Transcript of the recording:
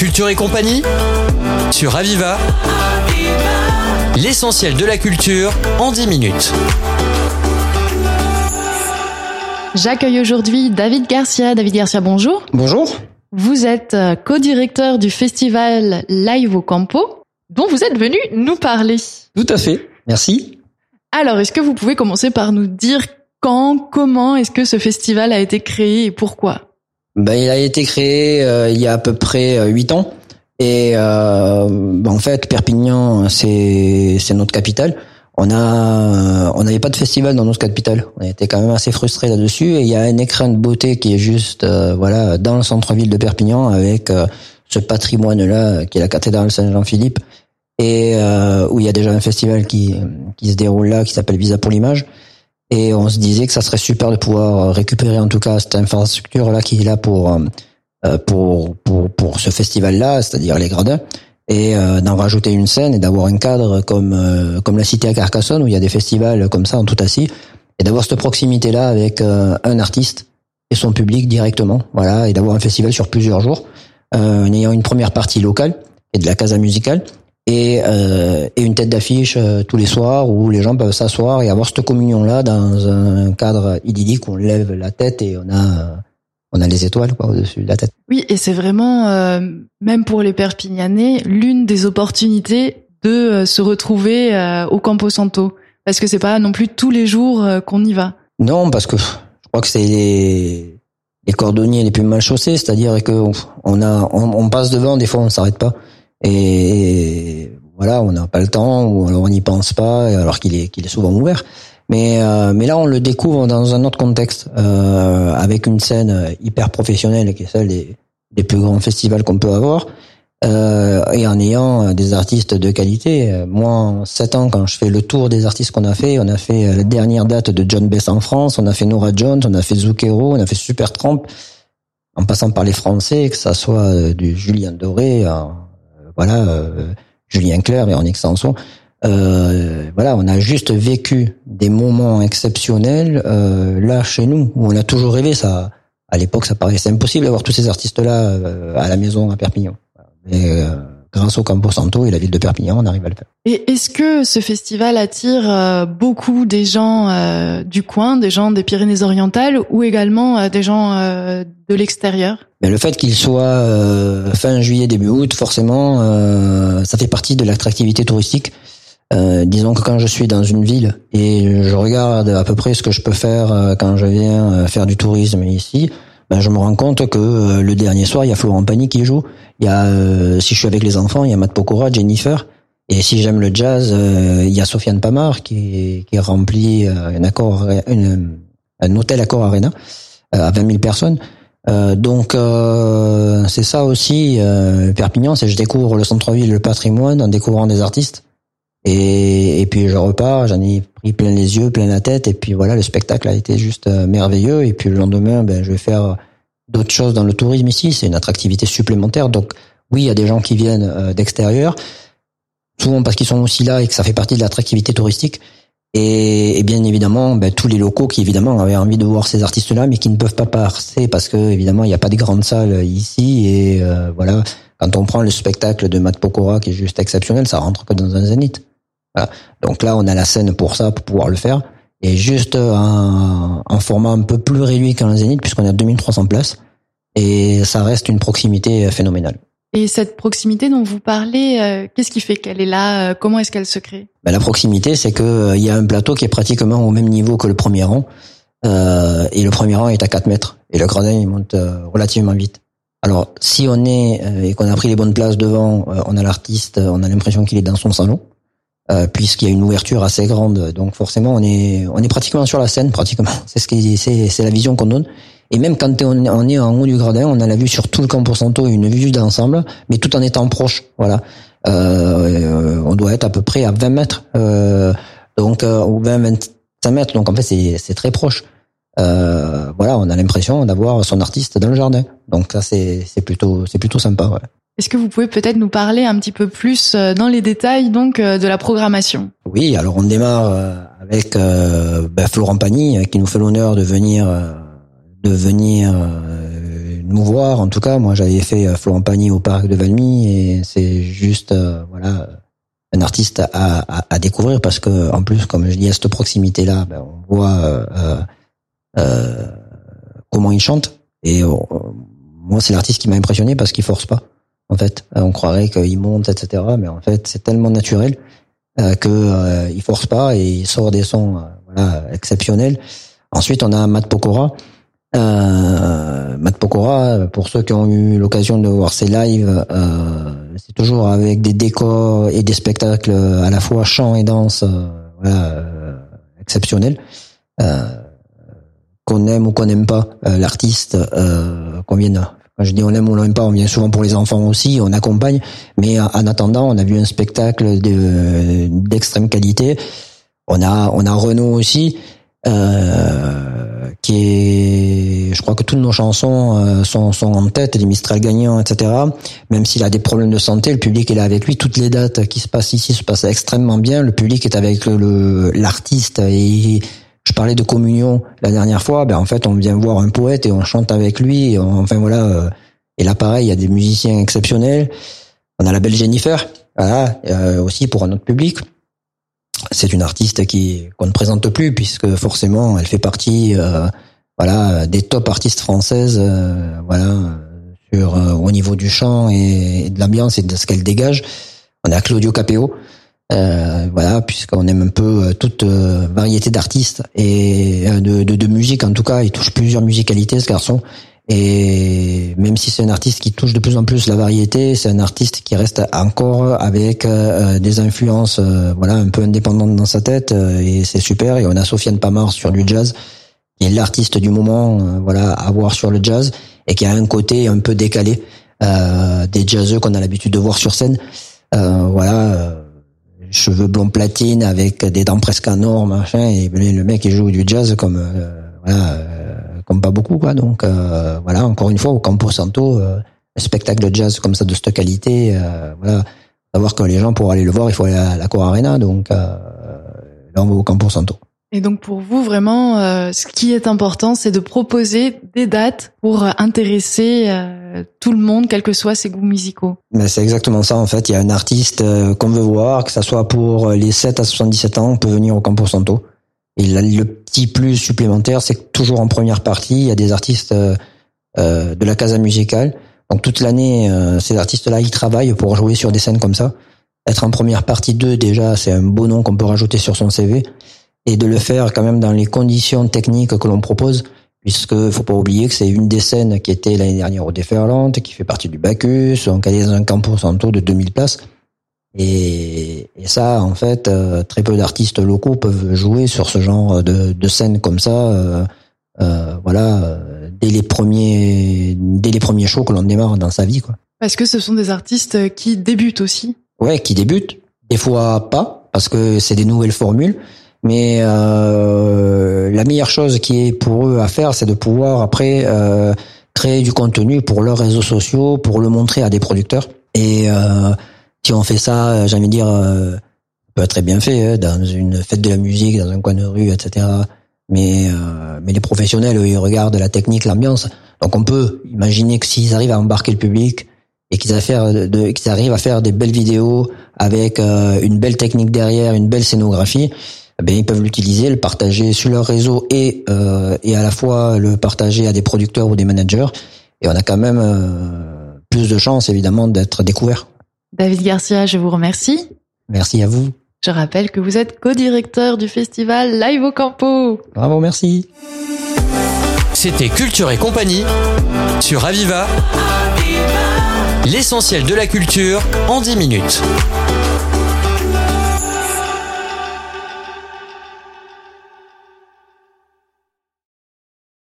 Culture et compagnie sur Aviva. L'essentiel de la culture en 10 minutes. J'accueille aujourd'hui David Garcia. David Garcia, bonjour. Bonjour. Vous êtes euh, co-directeur du festival Live au Campo, dont vous êtes venu nous parler. Tout à fait. Merci. Alors, est-ce que vous pouvez commencer par nous dire quand, comment est-ce que ce festival a été créé et pourquoi? Ben, Il a été créé euh, il y a à peu près euh, huit ans. Et euh, ben, en fait, Perpignan, c'est notre capitale. On a on n'avait pas de festival dans notre capitale. On était quand même assez frustrés là-dessus. Et il y a un écran de beauté qui est juste voilà dans le centre-ville de Perpignan avec ce patrimoine-là qui est la cathédrale Saint-Jean-Philippe et où il y a déjà un festival qui qui se déroule là qui s'appelle Visa pour l'image. Et on se disait que ça serait super de pouvoir récupérer en tout cas cette infrastructure là qui est là pour euh, pour pour, pour ce festival là, c'est-à-dire les gradins, et euh, d'en rajouter une scène et d'avoir un cadre comme euh, comme la cité à Carcassonne où il y a des festivals comme ça en tout assis, et d'avoir cette proximité là avec un artiste et son public directement, voilà, et d'avoir un festival sur plusieurs jours, en ayant une première partie locale et de la casa musicale et, euh, et une tête d'affiche euh, tous les soirs où les gens peuvent s'asseoir et avoir cette communion là dans un cadre idyllique où on lève la tête et on a on a les étoiles quoi au-dessus de la tête. Oui, et c'est vraiment euh, même pour les Perpignanais l'une des opportunités de euh, se retrouver au Campo Santo parce que c'est pas non plus tous les jours qu'on y va. Non, parce que je crois que c'est les, les cordonniers les plus mal chaussés, c'est-à-dire que on a on, on passe devant des fois on s'arrête pas. Et voilà, on n'a pas le temps ou alors on n'y pense pas, alors qu'il est qu'il est souvent ouvert. Mais euh, mais là, on le découvre dans un autre contexte, euh, avec une scène hyper professionnelle qui est celle des, des plus grands festivals qu'on peut avoir, euh, et en ayant des artistes de qualité. Moi, en 7 ans, quand je fais le tour des artistes qu'on a fait, on a fait la dernière date de John Bess en France, on a fait Nora Jones, on a fait Zucchero, on a fait Super Tramp, en passant par les Français, que ça soit du Julien Doré, voilà, euh, Julien Clerc en extension. Euh, voilà, on a juste vécu des moments exceptionnels euh, là chez nous où on a toujours rêvé. Ça, à l'époque, ça paraissait impossible d'avoir tous ces artistes-là à la maison à Perpignan. Mais grâce au Campo Santo et la ville de Perpignan, on arrive à le faire. Et est-ce que ce festival attire beaucoup des gens du coin, des gens des Pyrénées-Orientales ou également des gens de l'extérieur? Mais le fait qu'il soit euh, fin juillet début août, forcément, euh, ça fait partie de l'attractivité touristique. Euh, disons que quand je suis dans une ville et je regarde à peu près ce que je peux faire quand je viens faire du tourisme ici, ben je me rends compte que le dernier soir, il y a Florent Pagny qui joue. Il y a, si je suis avec les enfants, il y a Matt Pokora, Jennifer. Et si j'aime le jazz, il y a Sofiane Pamar qui, remplit un accord, un hôtel Accor Arena à 20 000 personnes. Euh, donc euh, c'est ça aussi euh, Perpignan, c'est je découvre le centre-ville, le patrimoine en découvrant des artistes. Et, et puis je repars, j'en ai pris plein les yeux, plein la tête, et puis voilà, le spectacle a été juste merveilleux. Et puis le lendemain, ben, je vais faire d'autres choses dans le tourisme ici. C'est une attractivité supplémentaire. Donc oui, il y a des gens qui viennent d'extérieur, souvent parce qu'ils sont aussi là et que ça fait partie de l'attractivité touristique. Et, et, bien évidemment, ben, tous les locaux qui évidemment avaient envie de voir ces artistes-là, mais qui ne peuvent pas passer parce que évidemment il n'y a pas de grandes salles ici. Et euh, voilà, quand on prend le spectacle de Matt Pokora qui est juste exceptionnel, ça rentre que dans un zénith. Voilà. Donc là, on a la scène pour ça, pour pouvoir le faire. Et juste un, un format un peu plus réduit qu'un zénith, puisqu'on a 2300 places. Et ça reste une proximité phénoménale. Et cette proximité dont vous parlez, euh, qu'est-ce qui fait qu'elle est là euh, Comment est-ce qu'elle se crée? Ben, La proximité, c'est que euh, il y a un plateau qui est pratiquement au même niveau que le premier rang. et le premier rang est à 4 mètres. Et le gradin, il monte relativement vite. Alors, si on est et qu'on a pris les bonnes places devant, on a l'artiste, on a l'impression qu'il est dans son salon, puisqu'il y a une ouverture assez grande. Donc forcément, on est on est pratiquement sur la scène, pratiquement. C'est ce qui c'est c'est la vision qu'on donne. Et même quand on est en haut du gradin, on a la vue sur tout le Campo Santo, une vue d'ensemble, mais tout en étant proche. Voilà. Euh, on doit être à peu près à 20 mètres, euh, donc euh, ou 20, 25 mètres. Donc en fait, c'est, c'est très proche. Euh, voilà, on a l'impression d'avoir son artiste dans le jardin. Donc ça, c'est, c'est plutôt, c'est plutôt sympa. Est-ce que vous pouvez peut-être nous parler un petit peu plus euh, dans les détails donc euh, de la programmation? Oui, alors on démarre avec ben, Florent Pagny qui nous fait l'honneur de venir de venir euh, nous voir. En tout cas, moi, j'avais fait euh, Florent Pagny au parc de Valmy et c'est juste, euh, voilà, un artiste à, découvrir parce que, en plus, comme je dis, à cette proximité-là, ben, on voit euh, euh, comment il chante. Et moi, c'est l'artiste qui m'a impressionné parce qu'il force pas. En fait, on croirait qu'il monte, etc. Mais en fait, c'est tellement naturel euh, que il force pas et il sort des sons, voilà, exceptionnels. Ensuite, on a Matt Pokora. Euh, Matt Pokora, pour ceux qui ont eu l'occasion de voir ses lives, euh, c'est toujours avec des décors et des spectacles à la fois chant et danse, euh, voilà, euh, exceptionnels. Euh, qu'on aime ou qu'on n'aime pas l'artiste, qu'on vienne. Je dis on aime ou on n'aime pas, on vient souvent pour les enfants aussi, on accompagne. Mais en attendant, on a vu un spectacle d'extrême qualité. On a on a Renault aussi. Euh, qui est, je crois que toutes nos chansons euh, sont, sont en tête, les Mistral gagnants, etc. Même s'il a des problèmes de santé, le public est là avec lui. Toutes les dates qui se passent ici se passent extrêmement bien. Le public est avec le l'artiste et je parlais de communion la dernière fois. Ben en fait, on vient voir un poète et on chante avec lui. enfin voilà. Euh, et là, pareil, il y a des musiciens exceptionnels. On a la belle Jennifer, voilà, aussi pour un autre public c'est une artiste qui qu'on ne présente plus puisque forcément elle fait partie euh, voilà des top artistes françaises euh, voilà sur euh, au niveau du chant et, de l'ambiance et de ce qu'elle dégage on a Claudio Capeo voilà puisqu'on aime un peu toute variété d'artistes et de, de, de musique en tout cas il touche plusieurs musicalités ce garçon et même si c'est un artiste qui touche de plus en plus la variété, c'est un artiste qui reste encore avec euh, des influences, euh, voilà, un peu indépendantes dans sa tête, euh, et c'est super. Et on a Sofiane Pamar sur du jazz, qui est l'artiste du moment, voilà, à voir sur le jazz, et qui a un côté un peu décalé des jazzeux qu'on a l'habitude de voir sur scène. voilà, cheveux blonds platine avec des dents presque en or, machin, et le mec il joue du jazz comme voilà comme pas beaucoup quoi. Donc euh, voilà, encore une fois au Campo Santo, euh, un spectacle de jazz comme ça de cette qualité, euh, voilà, savoir que les gens pour aller le voir, il faut aller à la Cour Arena. Donc là on va au Campo Santo. Et donc pour vous vraiment, ce qui est important, c'est de proposer des dates pour intéresser tout le monde, quels que soient ses goûts musicaux. Mais c'est exactement ça en fait. Il y a un artiste qu'on veut voir, que ça soit pour les 7 à 77 ans, on peut venir au Campo Santo. Et le petit plus supplémentaire, c'est que toujours en première partie, il y a des artistes euh, euh, de la casa musicale. Donc toute l'année, euh, ces artistes-là, ils travaillent pour jouer sur des scènes comme ça. Être en première partie 2, déjà, c'est un beau nom qu'on peut rajouter sur son CV. Et de le faire quand même dans les conditions techniques que l'on propose, puisque faut pas oublier que c'est une des scènes qui était l'année dernière au Déferlante, qui fait partie du Bacchus, donc elle est dans un campo santo de 2000 places. Et, et, ça, en fait, euh, très peu d'artistes locaux peuvent jouer sur ce genre de, de scène comme ça. Euh, euh, voilà, dès les premiers, dès les premiers shows que l'on démarre dans sa vie, quoi. Parce que ce sont des artistes qui débutent aussi. Ouais, qui débutent. Des fois pas, parce que c'est des nouvelles formules. Mais euh, la meilleure chose qui est pour eux à faire, c'est de pouvoir après euh, créer du contenu pour leurs réseaux sociaux, pour le montrer à des producteurs. Et euh, si on fait ça, euh, j'ai envie de dire, euh, peut être très bien fait hein, dans une fête de la musique, dans un coin de rue, etc. Mais mais les professionnels, eux, ils regardent la technique, l'ambiance. Donc on peut imaginer que s'ils arrivent à embarquer le public et qu'ils arrivent, à faire des belles vidéos avec une belle technique derrière, une belle scénographie, eh ben ils peuvent l'utiliser, le partager sur leur réseau et euh, et à la fois le partager à des producteurs ou des managers. Et on a quand même euh, plus de chances évidemment d'être découvert. David Garcia, je vous remercie. Merci à vous. Je rappelle que vous êtes co-directeur du festival Live au Campo. Bravo, merci. C'était Culture et compagnie sur Aviva. L'essentiel de la culture en 10 minutes.